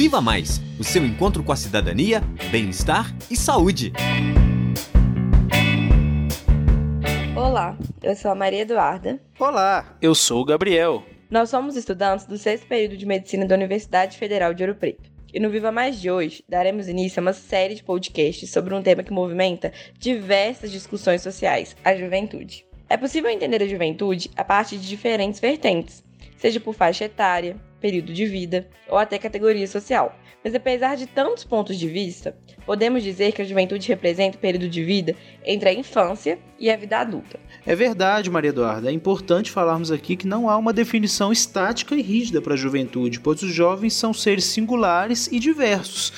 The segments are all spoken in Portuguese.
Viva Mais o seu encontro com a cidadania, bem-estar e saúde. Olá, eu sou a Maria Eduarda. Olá, eu sou o Gabriel. Nós somos estudantes do sexto período de medicina da Universidade Federal de Ouro Preto. E no Viva Mais de hoje, daremos início a uma série de podcasts sobre um tema que movimenta diversas discussões sociais, a juventude. É possível entender a juventude a partir de diferentes vertentes, seja por faixa etária, período de vida ou até categoria social. Mas apesar de tantos pontos de vista, podemos dizer que a juventude representa o período de vida entre a infância e a vida adulta. É verdade, Maria Eduarda. É importante falarmos aqui que não há uma definição estática e rígida para a juventude, pois os jovens são seres singulares e diversos.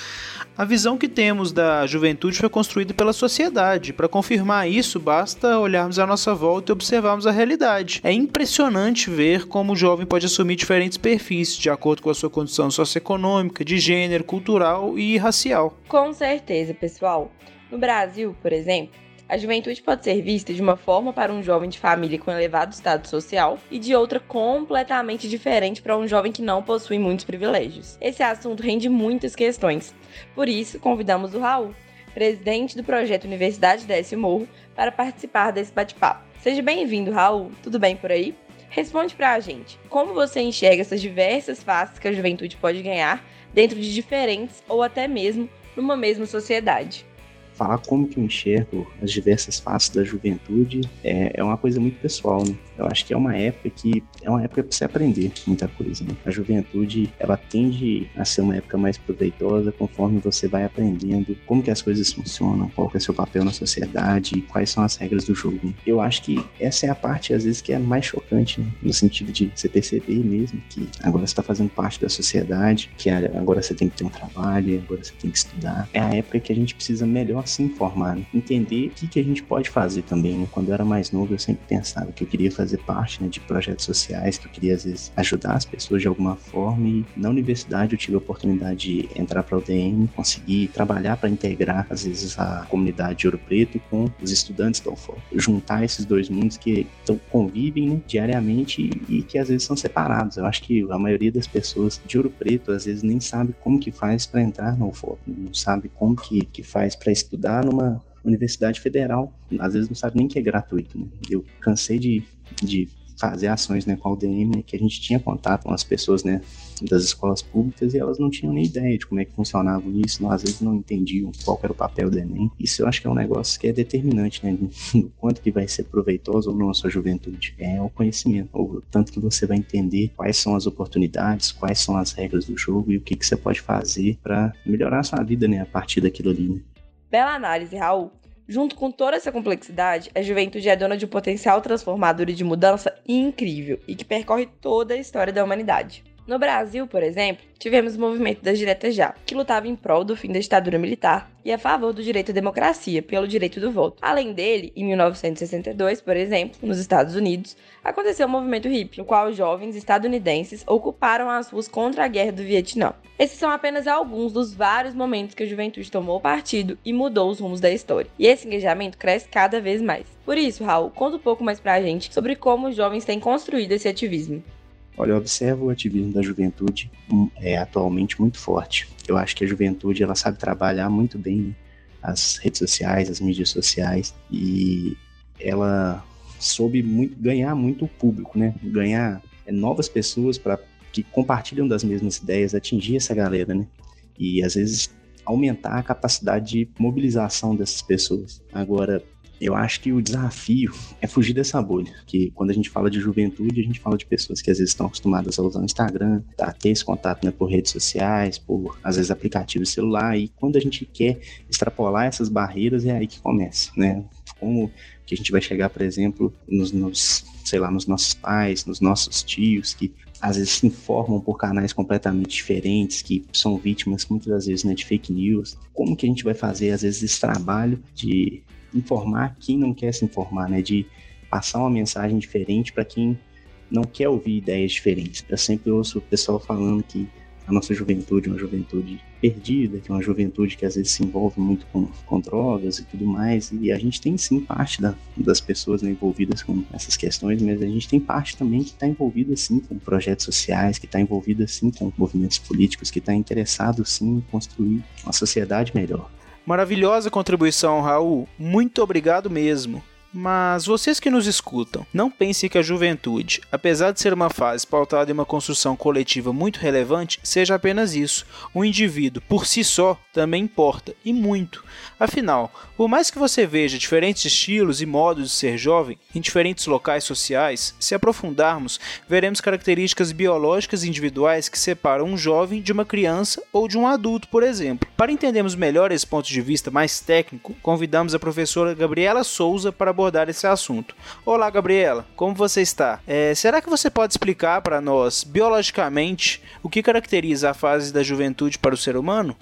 A visão que temos da juventude foi construída pela sociedade. Para confirmar isso, basta olharmos à nossa volta e observarmos a realidade. É impressionante ver como o jovem pode assumir diferentes perfis de acordo com a sua condição socioeconômica, de gênero, cultural e racial. Com certeza, pessoal. No Brasil, por exemplo, a juventude pode ser vista de uma forma para um jovem de família com elevado estado social e de outra completamente diferente para um jovem que não possui muitos privilégios. Esse assunto rende muitas questões. Por isso, convidamos o Raul, presidente do projeto Universidade Desce Morro, para participar desse bate-papo. Seja bem-vindo, Raul. Tudo bem por aí? Responde pra gente, como você enxerga essas diversas faces que a juventude pode ganhar dentro de diferentes ou até mesmo numa mesma sociedade? Falar como que eu enxergo as diversas faces da juventude é, é uma coisa muito pessoal, né? Eu acho que é uma época que é uma época para você aprender muita coisa. Né? A juventude ela tende a ser uma época mais proveitosa conforme você vai aprendendo como que as coisas funcionam, qual que é seu papel na sociedade, quais são as regras do jogo. Né? Eu acho que essa é a parte às vezes que é mais chocante, né? no sentido de você perceber mesmo que agora você está fazendo parte da sociedade, que agora você tem que ter um trabalho, agora você tem que estudar. É a época que a gente precisa melhor se informar, né? entender o que, que a gente pode fazer também. Né? Quando eu era mais novo, eu sempre pensava que eu queria fazer parte né, de projetos sociais, que eu queria, às vezes, ajudar as pessoas de alguma forma. E na universidade eu tive a oportunidade de entrar para o UDM, conseguir trabalhar para integrar, às vezes, a comunidade de Ouro Preto com os estudantes da UFOP. Juntar esses dois mundos que tão, convivem né, diariamente e que às vezes são separados. Eu acho que a maioria das pessoas de Ouro Preto, às vezes, nem sabe como que faz para entrar na UFOP, não sabe como que, que faz para estudar numa universidade federal, às vezes não sabe nem que é gratuito. Né? Eu cansei de, de fazer ações né, com a UDM, né, que a gente tinha contato com as pessoas né, das escolas públicas e elas não tinham nem ideia de como é que funcionava isso, não, às vezes não entendiam qual era o papel do Enem. Isso eu acho que é um negócio que é determinante, né, do quanto que vai ser proveitoso ou não a sua juventude. É o conhecimento, o tanto que você vai entender quais são as oportunidades, quais são as regras do jogo e o que, que você pode fazer para melhorar a sua vida né, a partir daquilo ali. Né. Bela análise, Raul. Junto com toda essa complexidade, a juventude é dona de um potencial transformador e de mudança incrível e que percorre toda a história da humanidade. No Brasil, por exemplo, tivemos o movimento das Diretas Já, que lutava em prol do fim da ditadura militar e a favor do direito à democracia, pelo direito do voto. Além dele, em 1962, por exemplo, nos Estados Unidos, aconteceu o movimento hippie, no qual jovens estadunidenses ocuparam as ruas contra a guerra do Vietnã. Esses são apenas alguns dos vários momentos que a juventude tomou partido e mudou os rumos da história. E esse engajamento cresce cada vez mais. Por isso, Raul, conta um pouco mais pra gente sobre como os jovens têm construído esse ativismo. Olha, eu observo o ativismo da juventude hum, é, atualmente muito forte. Eu acho que a juventude ela sabe trabalhar muito bem né? as redes sociais, as mídias sociais e ela soube muito, ganhar muito o público, né? Ganhar é, novas pessoas para que compartilham das mesmas ideias, atingir essa galera, né? E às vezes aumentar a capacidade de mobilização dessas pessoas. Agora, eu acho que o desafio é fugir dessa bolha, que quando a gente fala de juventude, a gente fala de pessoas que às vezes estão acostumadas a usar o Instagram, a ter esse contato né, por redes sociais, por às vezes aplicativos celular, e quando a gente quer extrapolar essas barreiras, é aí que começa, né? Como que a gente vai chegar, por exemplo, nos, nos sei lá, nos nossos pais, nos nossos tios, que às vezes se informam por canais completamente diferentes, que são vítimas muitas das vezes né, de fake news. Como que a gente vai fazer, às vezes, esse trabalho de informar quem não quer se informar, né? De passar uma mensagem diferente para quem não quer ouvir ideias diferentes. Eu sempre ouço o pessoal falando que a nossa juventude é uma juventude perdida, que é uma juventude que às vezes se envolve muito com, com drogas e tudo mais. E a gente tem sim parte da, das pessoas né, envolvidas com essas questões, mas a gente tem parte também que está envolvida sim com projetos sociais, que está envolvida sim com movimentos políticos, que está interessado sim em construir uma sociedade melhor. Maravilhosa contribuição, Raul. Muito obrigado mesmo. Mas vocês que nos escutam, não pensem que a juventude, apesar de ser uma fase pautada em uma construção coletiva muito relevante, seja apenas isso. O indivíduo, por si só, também importa, e muito. Afinal, por mais que você veja diferentes estilos e modos de ser jovem em diferentes locais sociais, se aprofundarmos, veremos características biológicas individuais que separam um jovem de uma criança ou de um adulto, por exemplo. Para entendermos melhor esse ponto de vista mais técnico, convidamos a professora Gabriela Souza para abordar esse assunto. Olá, Gabriela, como você está? É, será que você pode explicar para nós, biologicamente, o que caracteriza a fase da juventude para o ser humano?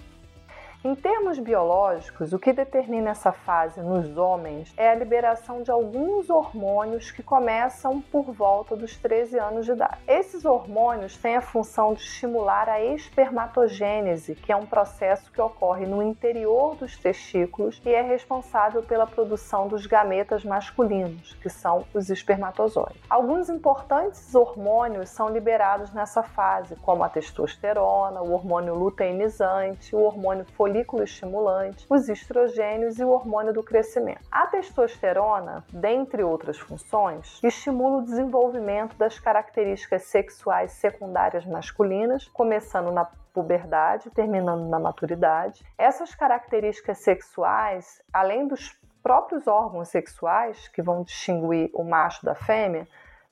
Em termos biológicos, o que determina essa fase nos homens é a liberação de alguns hormônios que começam por volta dos 13 anos de idade. Esses hormônios têm a função de estimular a espermatogênese, que é um processo que ocorre no interior dos testículos e é responsável pela produção dos gametas masculinos, que são os espermatozoides. Alguns importantes hormônios são liberados nessa fase, como a testosterona, o hormônio luteinizante, o hormônio folículo estimulante, os estrogênios e o hormônio do crescimento. A testosterona, dentre outras funções, estimula o desenvolvimento das características sexuais secundárias masculinas, começando na puberdade, terminando na maturidade. Essas características sexuais, além dos próprios órgãos sexuais que vão distinguir o macho da fêmea,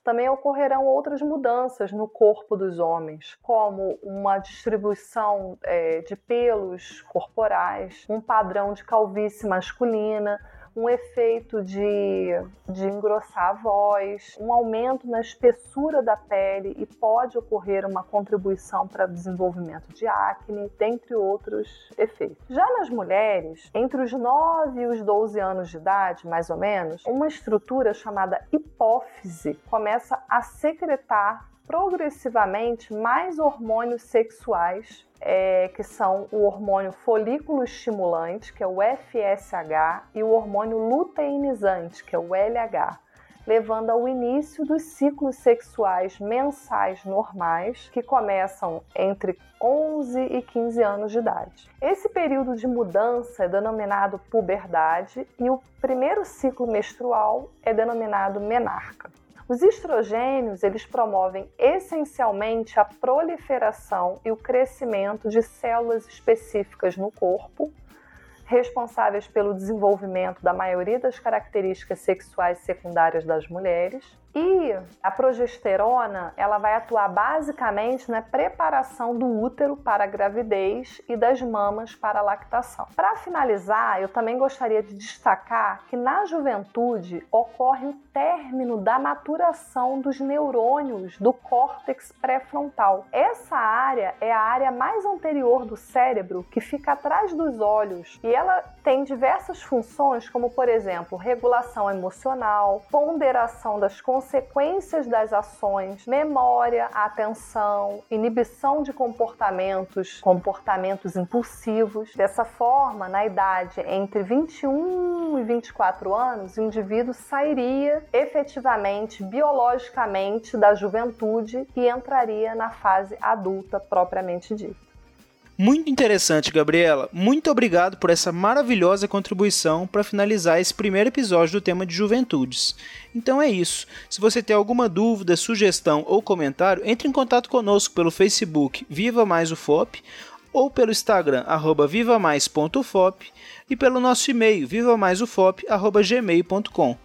também ocorrerão outras mudanças no corpo dos homens, como uma distribuição é, de pelos corporais, um padrão de calvície masculina, um efeito de, de engrossar a voz, um aumento na espessura da pele e pode ocorrer uma contribuição para o desenvolvimento de acne, dentre outros efeitos. Já nas mulheres, entre os 9 e os 12 anos de idade, mais ou menos, uma estrutura chamada hipófise começa a secretar progressivamente mais hormônios sexuais é, que são o hormônio folículo estimulante, que é o FSH, e o hormônio luteinizante, que é o LH, levando ao início dos ciclos sexuais mensais normais, que começam entre 11 e 15 anos de idade. Esse período de mudança é denominado puberdade e o primeiro ciclo menstrual é denominado menarca. Os estrogênios, eles promovem essencialmente a proliferação e o crescimento de células específicas no corpo, responsáveis pelo desenvolvimento da maioria das características sexuais secundárias das mulheres, e a progesterona, ela vai atuar basicamente na preparação do útero para a gravidez e das mamas para a lactação. Para finalizar, eu também gostaria de destacar que na juventude ocorre o término da maturação dos neurônios do córtex pré-frontal. Essa área é a área mais anterior do cérebro que fica atrás dos olhos e ela tem diversas funções, como por exemplo, regulação emocional, ponderação das consciências consequências das ações, memória, atenção, inibição de comportamentos, comportamentos impulsivos. Dessa forma, na idade entre 21 e 24 anos, o indivíduo sairia efetivamente, biologicamente, da juventude e entraria na fase adulta propriamente dita. Muito interessante, Gabriela. Muito obrigado por essa maravilhosa contribuição para finalizar esse primeiro episódio do tema de juventudes. Então é isso. Se você tem alguma dúvida, sugestão ou comentário, entre em contato conosco pelo Facebook Viva Mais o FOP ou pelo Instagram vivamais.fop e pelo nosso e-mail vivamaisufop@gmail.com.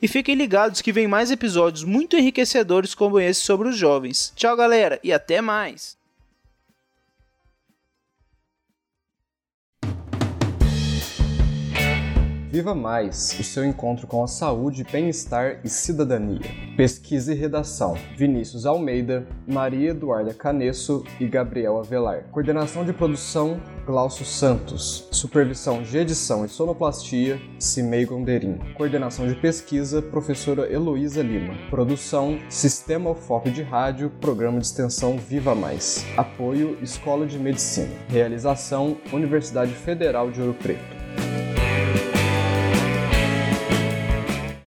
E fiquem ligados que vem mais episódios muito enriquecedores como esse sobre os jovens. Tchau, galera, e até mais. Viva Mais, o seu encontro com a saúde, bem-estar e cidadania. Pesquisa e redação: Vinícius Almeida, Maria Eduarda Canesso e Gabriel Avelar. Coordenação de produção: Glaucio Santos. Supervisão de edição e sonoplastia: Cimei Gonderim. Coordenação de pesquisa: Professora Heloísa Lima. Produção: Sistema UFOP de Rádio, Programa de Extensão Viva Mais. Apoio: Escola de Medicina. Realização: Universidade Federal de Ouro Preto.